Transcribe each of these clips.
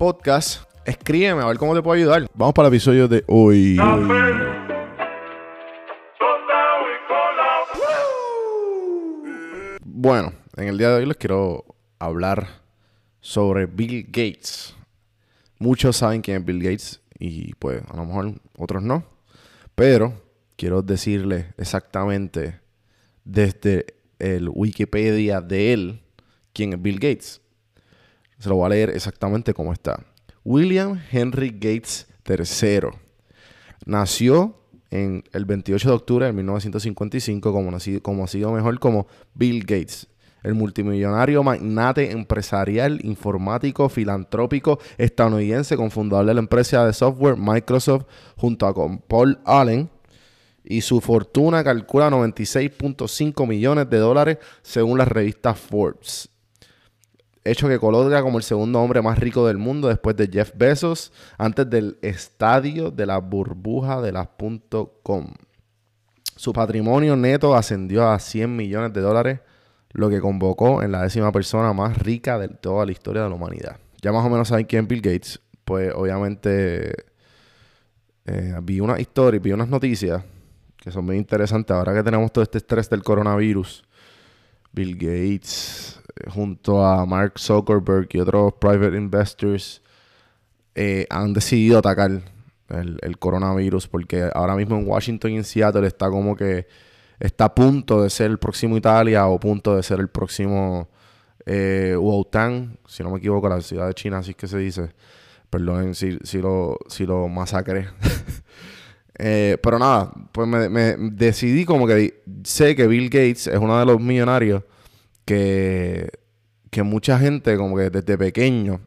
podcast, escríbeme a ver cómo te puedo ayudar. Vamos para el episodio de hoy. Bueno, en el día de hoy les quiero hablar sobre Bill Gates. Muchos saben quién es Bill Gates y pues a lo mejor otros no. Pero quiero decirles exactamente desde el Wikipedia de él quién es Bill Gates. Se lo voy a leer exactamente como está. William Henry Gates III nació en el 28 de octubre de 1955, como, ha sido mejor como Bill Gates, el multimillonario magnate empresarial, informático, filantrópico estadounidense, cofundador de la empresa de software Microsoft, junto a con Paul Allen, y su fortuna calcula 96.5 millones de dólares según la revista Forbes. Hecho que coloca como el segundo hombre más rico del mundo después de Jeff Bezos, antes del estadio de la burbuja de las .com. Su patrimonio neto ascendió a 100 millones de dólares, lo que convocó en la décima persona más rica de toda la historia de la humanidad. Ya más o menos saben quién es Bill Gates. Pues obviamente eh, vi una historia, vi unas noticias que son muy interesantes. Ahora que tenemos todo este estrés del coronavirus, Bill Gates, junto a Mark Zuckerberg y otros private investors, eh, han decidido atacar el, el coronavirus porque ahora mismo en Washington y en Seattle está como que está a punto de ser el próximo Italia o punto de ser el próximo eh, Wuhan, si no me equivoco, la ciudad de China, así es que se dice. Perdonen si, lo, si lo masacré. Eh, pero nada, pues me, decidí como que sé que Bill Gates es uno de los millonarios que, que mucha gente como que desde pequeño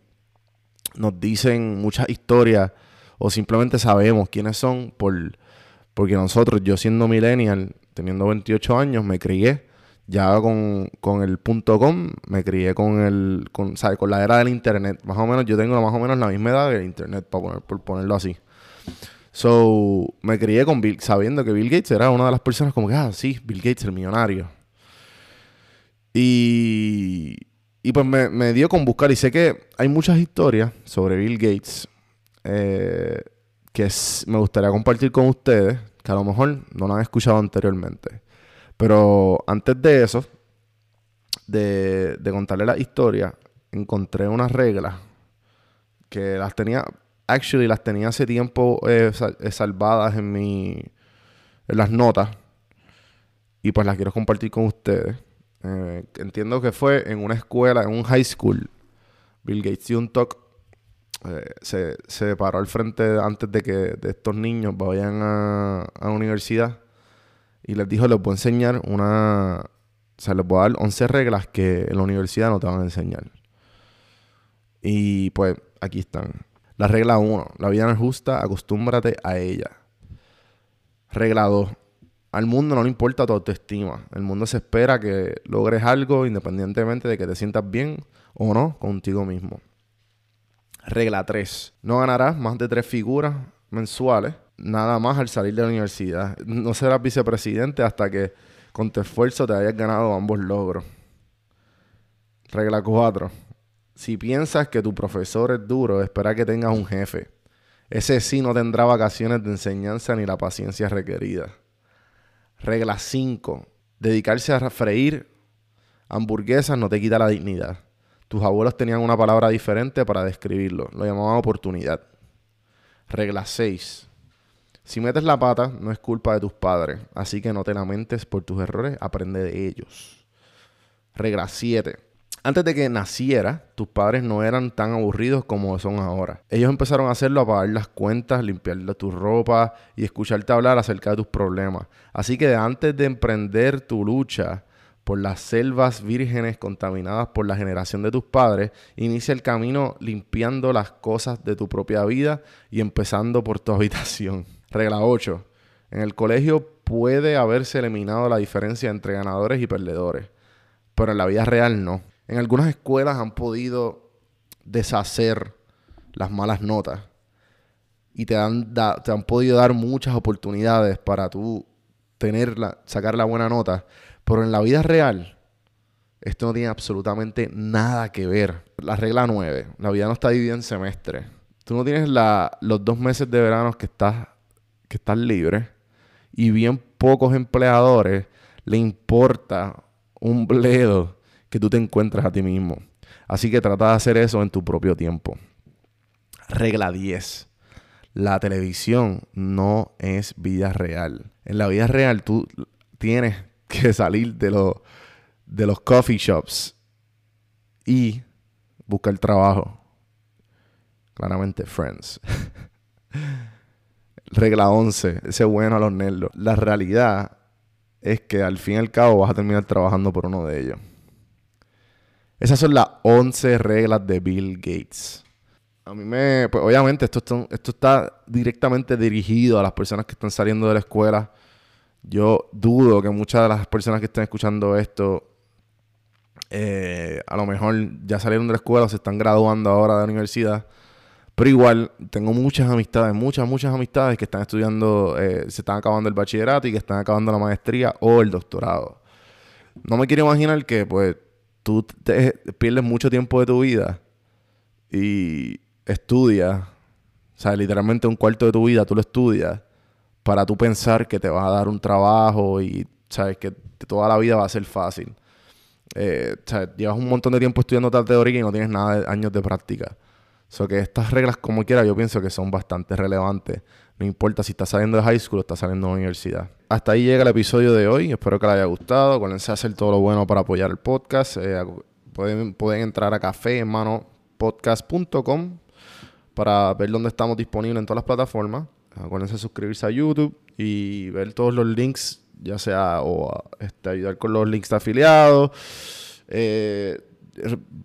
nos dicen muchas historias o simplemente sabemos quiénes son por, porque nosotros, yo siendo millennial, teniendo 28 años, me crié ya con, con el punto com, me crié con el, con, ¿sabes? con la era del internet. Más o menos, yo tengo más o menos la misma edad del internet, para por ponerlo así. So, me crié con Bill, sabiendo que Bill Gates era una de las personas como que, ah, sí, Bill Gates, el millonario. Y, y pues me, me dio con buscar, y sé que hay muchas historias sobre Bill Gates eh, que me gustaría compartir con ustedes, que a lo mejor no lo han escuchado anteriormente. Pero antes de eso, de, de contarle la historia, encontré unas reglas que las tenía, actually las tenía hace tiempo eh, eh, salvadas en mi, en las notas y pues las quiero compartir con ustedes. Eh, entiendo que fue en una escuela, en un high school. Bill Gates dio un talk. se, se, paró al frente antes de que de estos niños vayan a, a la universidad y les dijo, les voy a enseñar una... O sea, les voy a dar 11 reglas que en la universidad no te van a enseñar. Y pues aquí están. La regla 1. La vida no es justa, acostúmbrate a ella. Regla 2. Al mundo no le importa tu autoestima. El mundo se espera que logres algo independientemente de que te sientas bien o no contigo mismo. Regla 3. No ganarás más de tres figuras mensuales nada más al salir de la universidad. No serás vicepresidente hasta que con tu esfuerzo te hayas ganado ambos logros. Regla 4. Si piensas que tu profesor es duro, espera que tengas un jefe. Ese sí no tendrá vacaciones de enseñanza ni la paciencia requerida. Regla 5. Dedicarse a freír hamburguesas no te quita la dignidad. Tus abuelos tenían una palabra diferente para describirlo. Lo llamaban oportunidad. Regla 6. Si metes la pata, no es culpa de tus padres. Así que no te lamentes por tus errores, aprende de ellos. Regla 7. Antes de que naciera, tus padres no eran tan aburridos como son ahora. Ellos empezaron a hacerlo a pagar las cuentas, limpiar tu ropa y escucharte hablar acerca de tus problemas. Así que antes de emprender tu lucha por las selvas vírgenes contaminadas por la generación de tus padres, inicia el camino limpiando las cosas de tu propia vida y empezando por tu habitación. Regla 8. En el colegio puede haberse eliminado la diferencia entre ganadores y perdedores, pero en la vida real no. En algunas escuelas han podido deshacer las malas notas y te han, te han podido dar muchas oportunidades para tú sacar la buena nota, pero en la vida real esto no tiene absolutamente nada que ver. La regla 9, la vida no está dividida en semestres. Tú no tienes los dos meses de verano que estás, que estás libre y bien pocos empleadores le importa un bledo que tú te encuentres a ti mismo. Así que trata de hacer eso en tu propio tiempo. Regla 10. La televisión no es vida real. En la vida real tú tienes que salir de, los de los coffee shops y buscar trabajo. Claramente, friends. Regla 11. Ese bueno a los nerdos. La realidad es que al fin y al cabo vas a terminar trabajando por uno de ellos. Esas son las 11 reglas de Bill Gates. A mí me... Pues obviamente esto, está directamente dirigido a las personas que están saliendo de la escuela. Yo dudo que muchas de las personas que estén escuchando esto eh, a lo mejor ya salieron de la escuela o se están graduando ahora de la universidad. Pero igual, tengo muchas amistades, muchas, muchas amistades que están estudiando, eh, se están acabando el bachillerato y que están acabando la maestría o el doctorado. No me quiero imaginar que, pues, tú te pierdes mucho tiempo de tu vida y estudias, o sea, literalmente un cuarto de tu vida tú lo estudias para tú pensar que te va a dar un trabajo y sabes que toda la vida va a ser fácil. Eh, sea, llevas un montón de tiempo estudiando tal teoría y no tienes nada de años de práctica. O sea, que estas reglas, como quiera, yo pienso que son bastante relevantes. No importa si estás saliendo de high school o estás saliendo de universidad. Hasta ahí llega el episodio de hoy. Espero que les haya gustado. Acuérdense a hacer todo lo bueno para apoyar el podcast. Eh, pueden, entrar a caféhermanopodcast.com para ver dónde estamos disponibles en todas las plataformas. Acuérdense de suscribirse a YouTube y ver todos los links, ya sea o este, ayudar con los links de afiliados. Eh,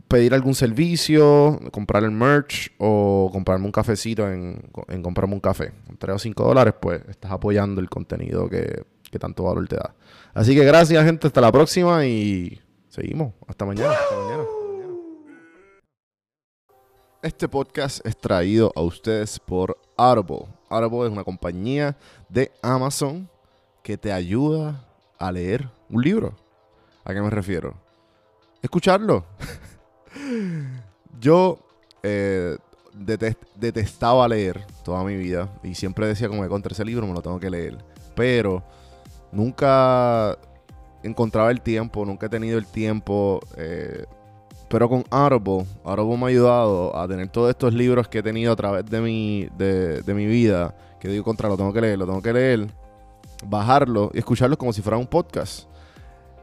pedir algún servicio, comprar el merch o comprarme un cafecito en, comprarme un café. Con 3 o 5 dólares, pues estás apoyando el contenido que, que tanto valor te da. Así que gracias, gente. Hasta la próxima y seguimos. Hasta mañana. Hasta mañana. Este podcast es traído a ustedes por Audible. Audible es una compañía de Amazon que te ayuda a leer un libro. ¿A qué me refiero? escucharlo. Yo, eh, detestaba leer toda mi vida y siempre decía como que contra ese libro me lo tengo que leer. Pero nunca encontraba el tiempo, nunca he tenido el tiempo. Eh, pero con Audible, Audible me ha ayudado a tener todos estos libros que he tenido a través de mi, de, mi vida, que digo contra, lo tengo que leer, lo tengo que leer, bajarlo y escucharlo como si fuera un podcast.